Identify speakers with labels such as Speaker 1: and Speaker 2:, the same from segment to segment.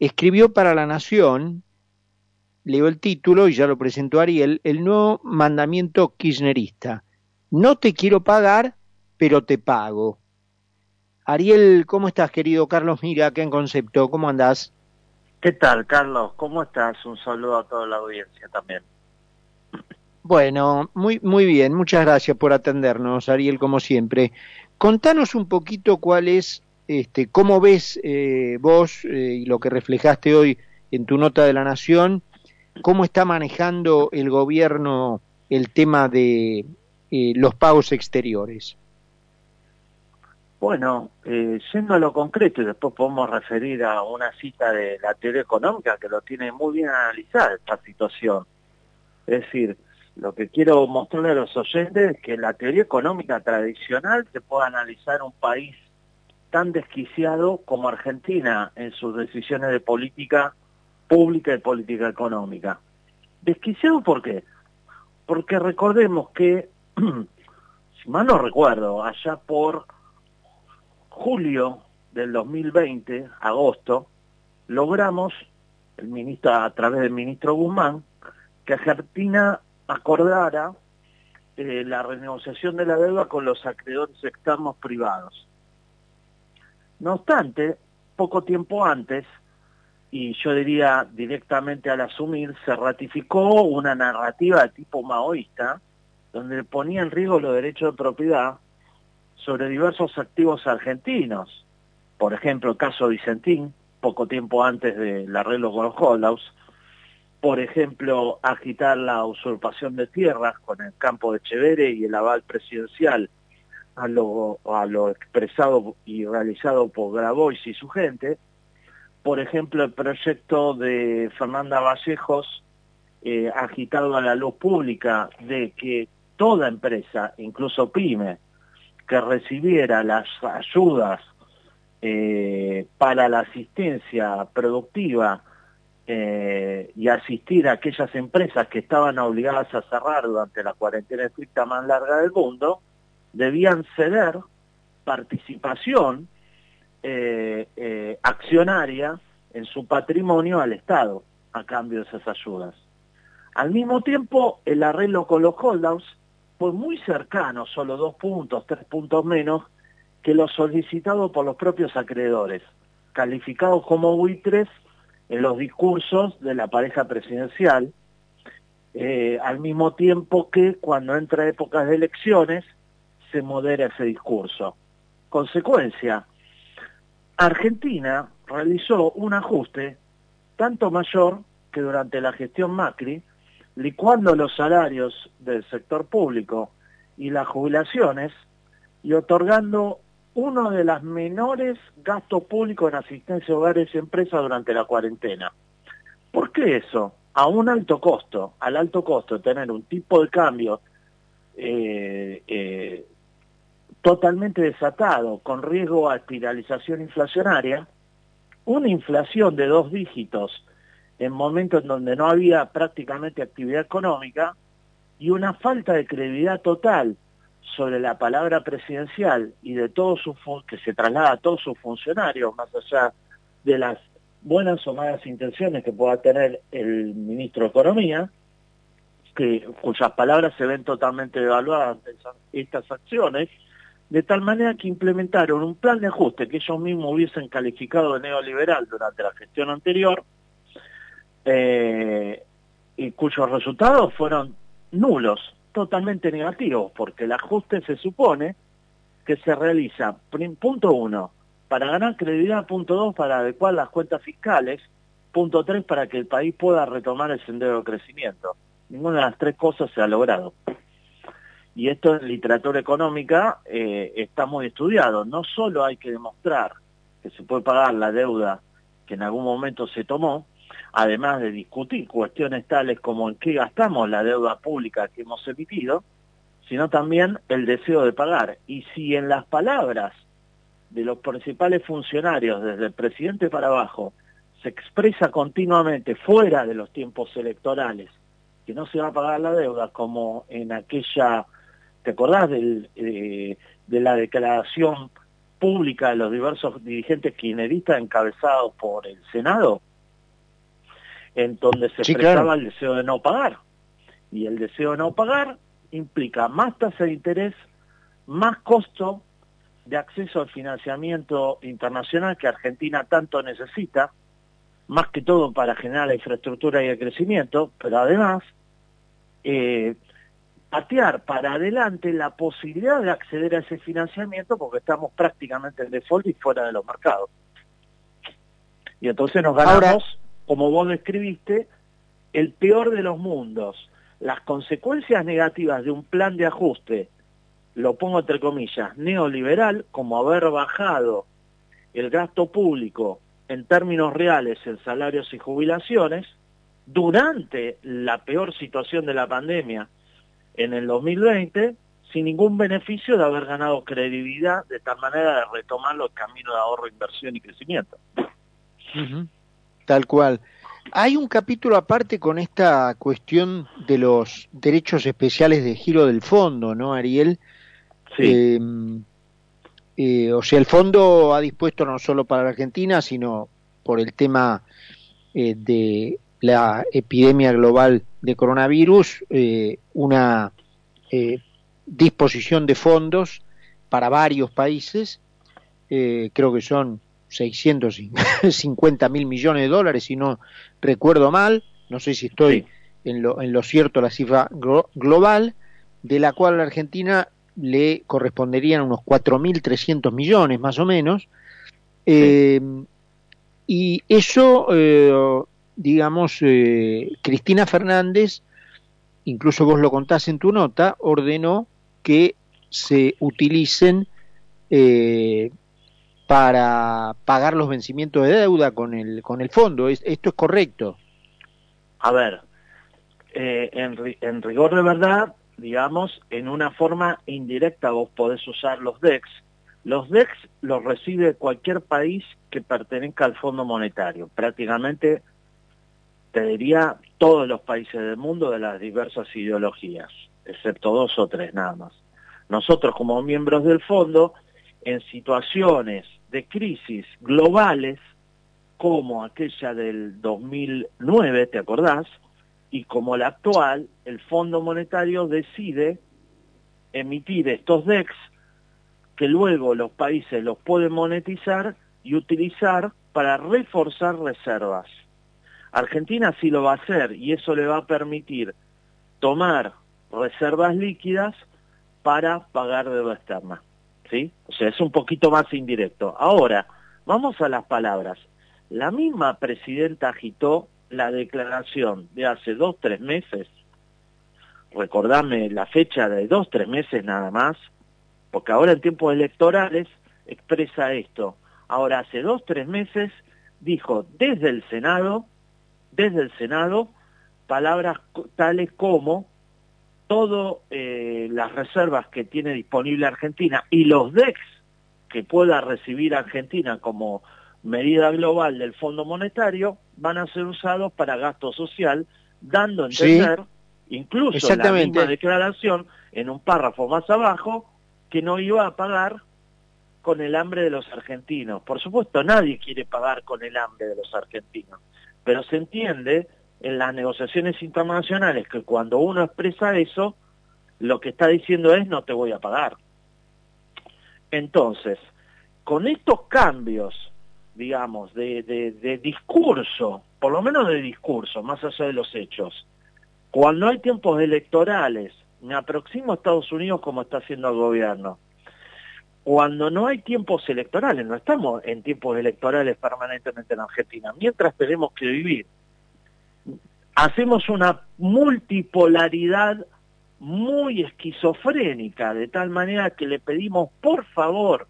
Speaker 1: escribió para La Nación, leo el título y ya lo presentó Ariel, el nuevo mandamiento kirchnerista. No te quiero pagar, pero te pago. Ariel, ¿cómo estás, querido Carlos Mira, qué en concepto? ¿Cómo andás?
Speaker 2: ¿Qué tal, Carlos? ¿Cómo estás? Un saludo a toda la audiencia también.
Speaker 1: Bueno, muy, muy bien, muchas gracias por atendernos, Ariel, como siempre. Contanos un poquito cuál es, este, cómo ves eh, vos eh, y lo que reflejaste hoy en tu nota de la Nación, cómo está manejando el gobierno el tema de eh, los pagos exteriores.
Speaker 2: Bueno, yendo a lo concreto, y después podemos referir a una cita de la teoría económica que lo tiene muy bien analizada esta situación. Es decir, lo que quiero mostrarle a los oyentes es que la teoría económica tradicional se puede analizar un país tan desquiciado como Argentina en sus decisiones de política pública y política económica. ¿Desquiciado por qué? Porque recordemos que, si mal no recuerdo, allá por julio del 2020, agosto, logramos, el ministro, a través del ministro Guzmán, que Argentina acordara eh, la renegociación de la deuda con los acreedores externos privados. No obstante, poco tiempo antes, y yo diría directamente al asumir, se ratificó una narrativa de tipo maoísta, donde ponía en riesgo los derechos de propiedad sobre diversos activos argentinos. Por ejemplo, el caso Vicentín, poco tiempo antes del arreglo con los Holdouts, por ejemplo, agitar la usurpación de tierras con el campo de Chevere y el aval presidencial a lo, expresado y realizado por Grabois y su gente, por ejemplo, el proyecto de Fernanda Vallejos, eh, agitado a la luz pública de que toda empresa, incluso PYME, que recibiera las ayudas eh, para la asistencia productiva eh, y asistir a aquellas empresas que estaban obligadas a cerrar durante la cuarentena estricta más larga del mundo, debían ceder participación eh, accionaria en su patrimonio al Estado a cambio de esas ayudas. Al mismo tiempo, el arreglo con los holdouts fue muy cercano, solo dos puntos, tres puntos menos, que lo solicitado por los propios acreedores, calificados como buitres en los discursos de la pareja presidencial, eh, al mismo tiempo que cuando entra épocas de elecciones se modera ese discurso. Consecuencia, Argentina realizó un ajuste tanto mayor que durante la gestión Macri licuando los salarios del sector público y las jubilaciones y otorgando uno de los menores gastos públicos en asistencia a hogares y empresas durante la cuarentena. ¿Por qué eso? A un alto costo, al alto costo de tener un tipo de cambio eh, eh, totalmente desatado, con riesgo a espiralización inflacionaria, una inflación de dos dígitos en momentos en donde no había prácticamente actividad económica y una falta de credibilidad total sobre la palabra presidencial y de todo su que se traslada a todos sus funcionarios, más allá de las buenas o malas intenciones que pueda tener el ministro de Economía, que, cuyas palabras se ven totalmente devaluadas ante estas acciones, de tal manera que implementaron un plan de ajuste que ellos mismos hubiesen calificado de neoliberal durante la gestión anterior, eh, y cuyos resultados fueron nulos, totalmente negativos, porque el ajuste se supone que se realiza, punto uno, para ganar credibilidad, punto dos, para adecuar las cuentas fiscales, punto tres, para que el país pueda retomar el sendero de crecimiento. Ninguna de las tres cosas se ha logrado. Y esto en literatura económica eh, está muy estudiado. No solo hay que demostrar que se puede pagar la deuda que en algún momento se tomó, además de discutir cuestiones tales como en qué gastamos la deuda pública que hemos emitido, sino también el deseo de pagar. Y si en las palabras de los principales funcionarios, desde el presidente para abajo, se expresa continuamente fuera de los tiempos electorales que no se va a pagar la deuda, como en aquella, ¿te acordás del, eh, de la declaración pública de los diversos dirigentes kirchneristas encabezados por el Senado? en donde se expresaba el deseo de no pagar. Y el deseo de no pagar implica más tasa de interés, más costo de acceso al financiamiento internacional que Argentina tanto necesita, más que todo para generar la infraestructura y el crecimiento, pero además eh, patear para adelante la posibilidad de acceder a ese financiamiento porque estamos prácticamente en default y fuera de los mercados. Y entonces nos ganamos, como vos describiste, el peor de los mundos. Las consecuencias negativas de un plan de ajuste, lo pongo entre comillas, neoliberal, como haber bajado el gasto público en términos reales en salarios y jubilaciones, durante la peor situación de la pandemia, en el 2020 sin ningún beneficio de haber ganado credibilidad de tal manera de retomar los caminos de ahorro, inversión y crecimiento.
Speaker 1: Tal cual. Hay un capítulo aparte con esta cuestión de los derechos especiales de giro del fondo, ¿no, Ariel? Sí. Em, eh, o sea, el fondo ha dispuesto no solo para la Argentina, sino por el tema eh, de la epidemia global de coronavirus, eh, una eh, disposición de fondos para varios países, eh, creo que son 650 mil millones de dólares, si no recuerdo mal, no sé si estoy en, lo, en lo cierto la cifra global, de la cual a la Argentina le corresponderían unos 4.300 millones más o menos, y eso digamos, eh, Cristina Fernández, incluso vos lo contás en tu nota, ordenó que se utilicen eh, para pagar los vencimientos de deuda con el, con el fondo. ¿Esto es correcto?
Speaker 2: A ver, eh, en, en rigor de verdad, digamos, en una forma indirecta vos podés usar los DEX. Los DEX los recibe cualquier país que pertenezca al Fondo Monetario. Prácticamente te diría todos los países del mundo de las diversas ideologías, excepto dos o tres nada más. Nosotros como miembros del fondo, en situaciones de crisis globales, como aquella del 2009, ¿te acordás? Y como la actual, el Fondo Monetario decide emitir estos DEX que luego los países los pueden monetizar y utilizar para reforzar reservas. Argentina sí lo va a hacer y eso le va a permitir tomar reservas líquidas para pagar deuda externa. ¿Sí? O sea, es un poquito más indirecto. Ahora, vamos a las palabras. La misma presidenta agitó la declaración de hace dos, tres meses, recordame la fecha de dos, tres meses nada más, porque ahora en tiempos electorales expresa esto. Ahora, hace dos, tres meses dijo desde el Senado desde el Senado palabras tales como todas eh, las reservas que tiene disponible Argentina y los DEX que pueda recibir Argentina como medida global del Fondo Monetario van a ser usados para gasto social, dando a entender, incluso la misma declaración, en un párrafo más abajo, que no iba a pagar con el hambre de los argentinos. Por supuesto, nadie quiere pagar con el hambre de los argentinos pero se entiende en las negociaciones internacionales que cuando uno expresa eso, lo que está diciendo es no te voy a pagar. Entonces, con estos cambios, digamos, de, de, discurso, por lo menos de discurso, más allá de los hechos, cuando hay tiempos electorales, me aproximo a Estados Unidos como está haciendo el gobierno, cuando no hay tiempos electorales, no estamos en tiempos electorales permanentemente en Argentina, mientras tenemos que vivir, hacemos una multipolaridad muy esquizofrénica, de tal manera que le pedimos por favor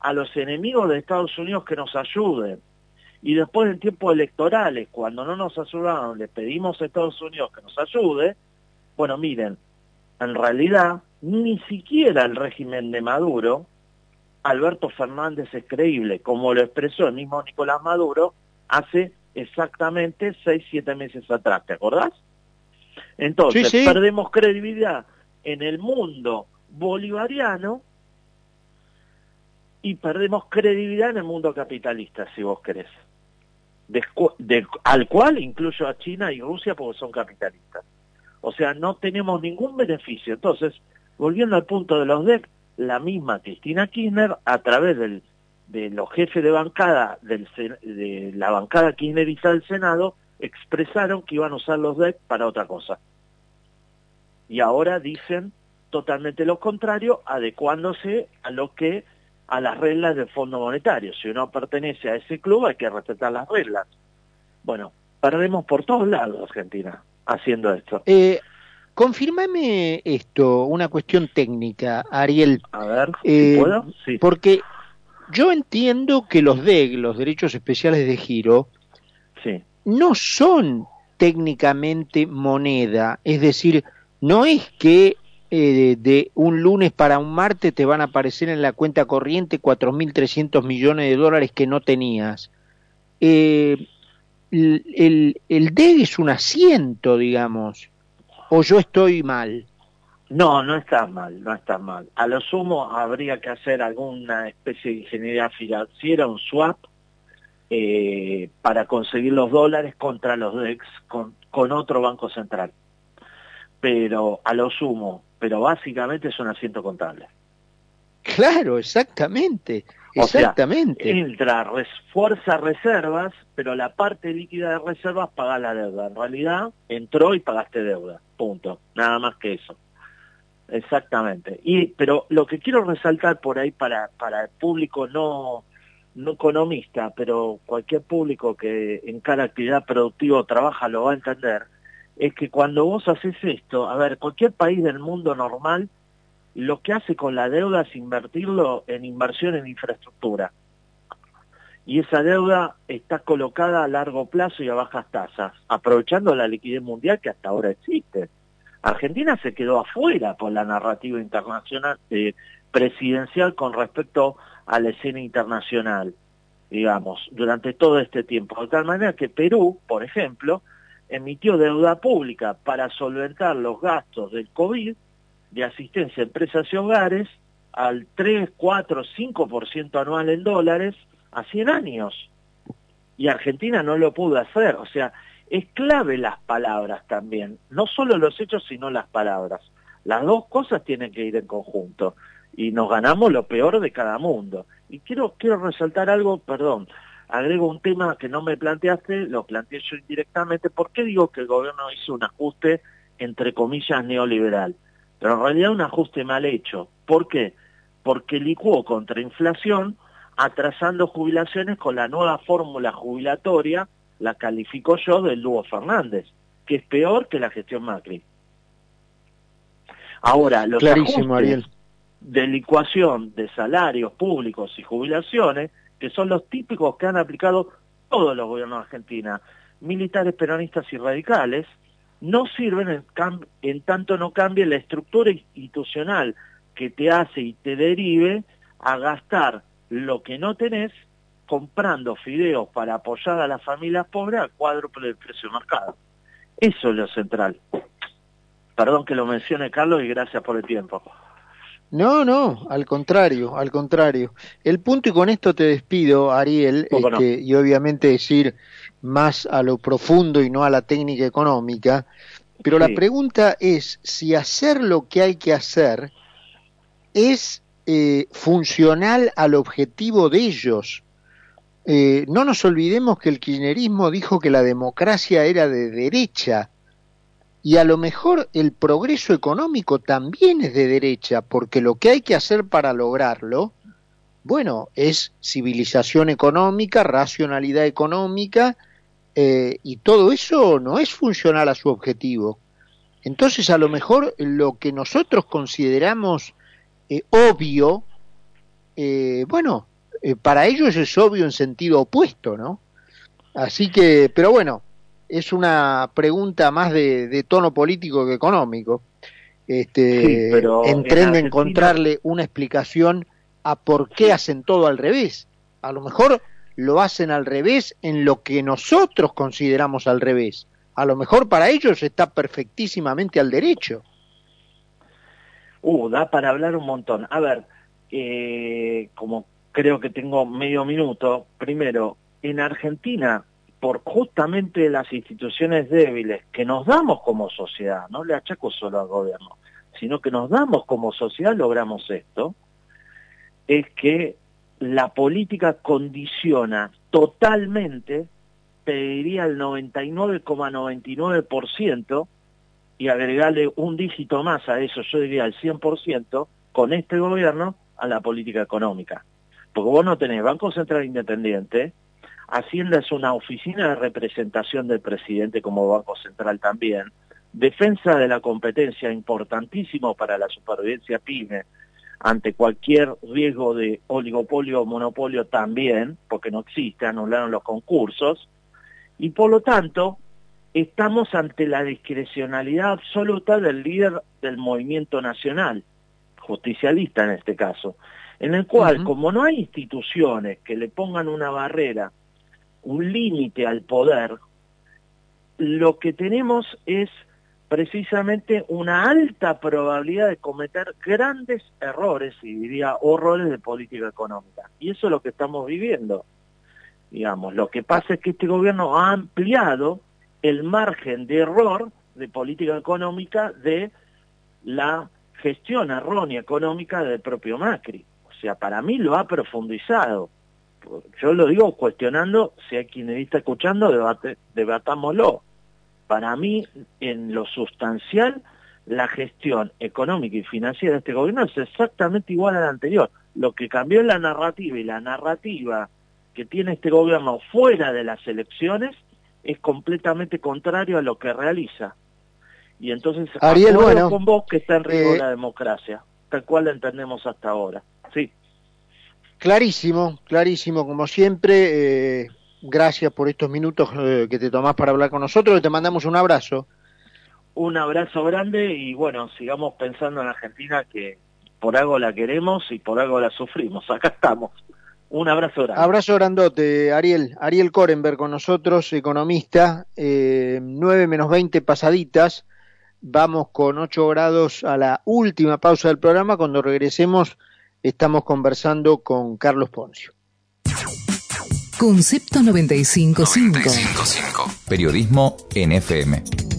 Speaker 2: a los enemigos de Estados Unidos que nos ayuden. Y después en tiempos electorales, cuando no nos ayudaron, le pedimos a Estados Unidos que nos ayude, bueno, miren, en realidad ni siquiera el régimen de Maduro, Alberto Fernández es creíble, como lo expresó el mismo Nicolás Maduro hace exactamente seis, siete meses atrás, ¿te acordás? Entonces, perdemos credibilidad en el mundo bolivariano y perdemos credibilidad en el mundo capitalista, si vos querés. al cual incluyo a China y Rusia porque son capitalistas. O sea, no tenemos ningún beneficio. Entonces, volviendo al punto de los DEC, la misma Cristina Kirchner, a través del, de los jefes de bancada de la bancada kirchnerista del Senado, expresaron que iban a usar los DEC para otra cosa. Y ahora dicen totalmente lo contrario, adecuándose a lo que a las reglas del Fondo Monetario. Si uno pertenece a ese club hay que respetar las reglas. Bueno, perdemos por todos lados Argentina haciendo esto.
Speaker 1: Eh, confírmame esto, una cuestión técnica, Ariel.
Speaker 2: A ver, eh, puedo.
Speaker 1: Sí. Porque yo entiendo que los DEG, los derechos especiales de giro,
Speaker 2: sí.
Speaker 1: no son técnicamente moneda, es decir, no es que eh, de un lunes para un martes te van a aparecer en la cuenta corriente 4.300 millones de dólares que no tenías. Eh, el, el, DEG es un asiento, digamos, o yo estoy mal.
Speaker 2: No, no está mal, no está mal. A lo sumo habría que hacer alguna especie de ingeniería financiera, un swap, eh, para conseguir los dólares contra los DEX con, con otro banco central. Pero a lo sumo, pero básicamente es un asiento contable.
Speaker 1: Claro, exactamente. Exactamente.
Speaker 2: entra, fuerza reservas, pero la parte líquida de reservas paga la deuda. En realidad, entró y pagaste deuda. Punto. Nada más que eso. Exactamente. Y, pero lo que quiero resaltar por ahí para, para el público no, no economista, pero cualquier público que en cada actividad productiva trabaja lo va a entender, es que cuando vos haces esto, a ver, cualquier país del mundo normal lo que hace con la deuda es invertirlo en inversión en infraestructura. Y esa deuda está colocada a largo plazo y a bajas tasas, aprovechando la liquidez mundial que hasta ahora existe. Argentina se quedó afuera por la narrativa internacional eh, presidencial con respecto a la escena internacional, digamos, durante todo este tiempo. De tal manera que Perú, por ejemplo, emitió deuda pública para solventar los gastos del COVID de asistencia a empresas y hogares al 3, 4, 5% anual en dólares a 100 años. Y Argentina no lo pudo hacer. O sea, es clave las palabras también. No solo los hechos, sino las palabras. Las dos cosas tienen que ir en conjunto. Y nos ganamos lo peor de cada mundo. Y quiero, quiero resaltar algo, perdón, agrego un tema que no me planteaste, lo planteé yo indirectamente. ¿Por qué digo que el gobierno hizo un ajuste, entre comillas, neoliberal? Pero en realidad un ajuste mal hecho. ¿Por qué? Porque licuó contra inflación atrasando jubilaciones con la nueva fórmula jubilatoria, la califico yo del Lugo Fernández, que es peor que la gestión Macri. Ahora, los ajustes de licuación de salarios públicos y jubilaciones, que son los típicos que han aplicado todos los gobiernos de Argentina, militares, peronistas y radicales, no sirven en, tanto no cambie la estructura institucional que te hace y te derive a gastar lo que no tenés comprando fideos para apoyar a las familias pobres al cuádruple del precio de mercado. Eso es lo central. Perdón que lo mencione Carlos y gracias por el tiempo.
Speaker 1: No, no, al contrario, al contrario. El punto, y con esto te despido, Ariel, este, y obviamente decir más a lo profundo y no a la técnica económica, pero la pregunta es si hacer lo que hay que hacer es eh, funcional al objetivo de ellos. Eh, no nos olvidemos que el kirchnerismo dijo que la democracia era de derecha y a lo mejor el progreso económico también es de derecha, porque lo que hay que hacer para lograrlo, bueno, es civilización económica, racionalidad económica, eh, y todo eso no es funcional a su objetivo. Entonces, a lo mejor lo que nosotros consideramos eh, obvio, eh, bueno, para ellos es obvio en sentido opuesto, ¿no? Así que, pero bueno, es una pregunta más de, tono político que económico. Este, pero en encontrarle una explicación a por qué hacen todo al revés. A lo mejor lo hacen al revés en lo que nosotros consideramos al revés. A lo mejor para ellos está perfectísimamente al derecho.
Speaker 2: Uh, da para hablar un montón. A ver, eh, como creo que tengo medio minuto, primero, en Argentina, por justamente las instituciones débiles que nos damos como sociedad, no le achaco solo al gobierno, sino que nos damos como sociedad, logramos esto, es que la política condiciona totalmente, te diría el 99,99%, y agregarle un dígito más a eso, yo diría el 100%, con este gobierno a la política económica. Porque vos no tenés Banco Central Independiente, Hacienda es una oficina de representación del presidente como Banco Central también, defensa de la competencia importantísimo para la supervivencia PYME ante cualquier riesgo de oligopolio o monopolio también, porque no existe, anularon los concursos, y por lo tanto estamos ante la discrecionalidad absoluta del líder del movimiento nacional, justicialista en este caso, en el cual, como no hay instituciones que le pongan una barrera, un límite al poder, lo que tenemos es precisamente una alta probabilidad de cometer grandes errores, y diría horrores de política económica. Y eso es lo que estamos viviendo. Digamos, lo que pasa es que este gobierno ha ampliado el margen de error de política económica de la gestión errónea económica del propio Macri. O sea, para mí lo ha profundizado. Yo lo digo cuestionando, si hay quien está escuchando, debate, debatámoslo. Para mí, en lo sustancial, la gestión económica y financiera de este gobierno es exactamente igual a la anterior. Lo que cambió es la narrativa y la narrativa que tiene este gobierno fuera de las elecciones es completamente contrario a lo que realiza. Y entonces,
Speaker 1: Ariel, bueno,
Speaker 2: con vos que está en riesgo eh, la democracia, tal cual la entendemos hasta ahora. Sí.
Speaker 1: Clarísimo, clarísimo, como siempre. Eh, gracias por estos minutos eh, que te tomás para hablar con nosotros. Te mandamos un abrazo.
Speaker 2: Un abrazo grande y bueno, sigamos pensando en Argentina que por algo la queremos y por algo la sufrimos. Acá estamos. Un abrazo grande.
Speaker 1: Abrazo grandote, Ariel. Ariel Korenberg con nosotros, economista. Eh, 9 menos 20 pasaditas. Vamos con 8 grados a la última pausa del programa. Cuando regresemos, estamos conversando con Carlos Poncio.
Speaker 3: Concepto 955. 955. Periodismo NFM.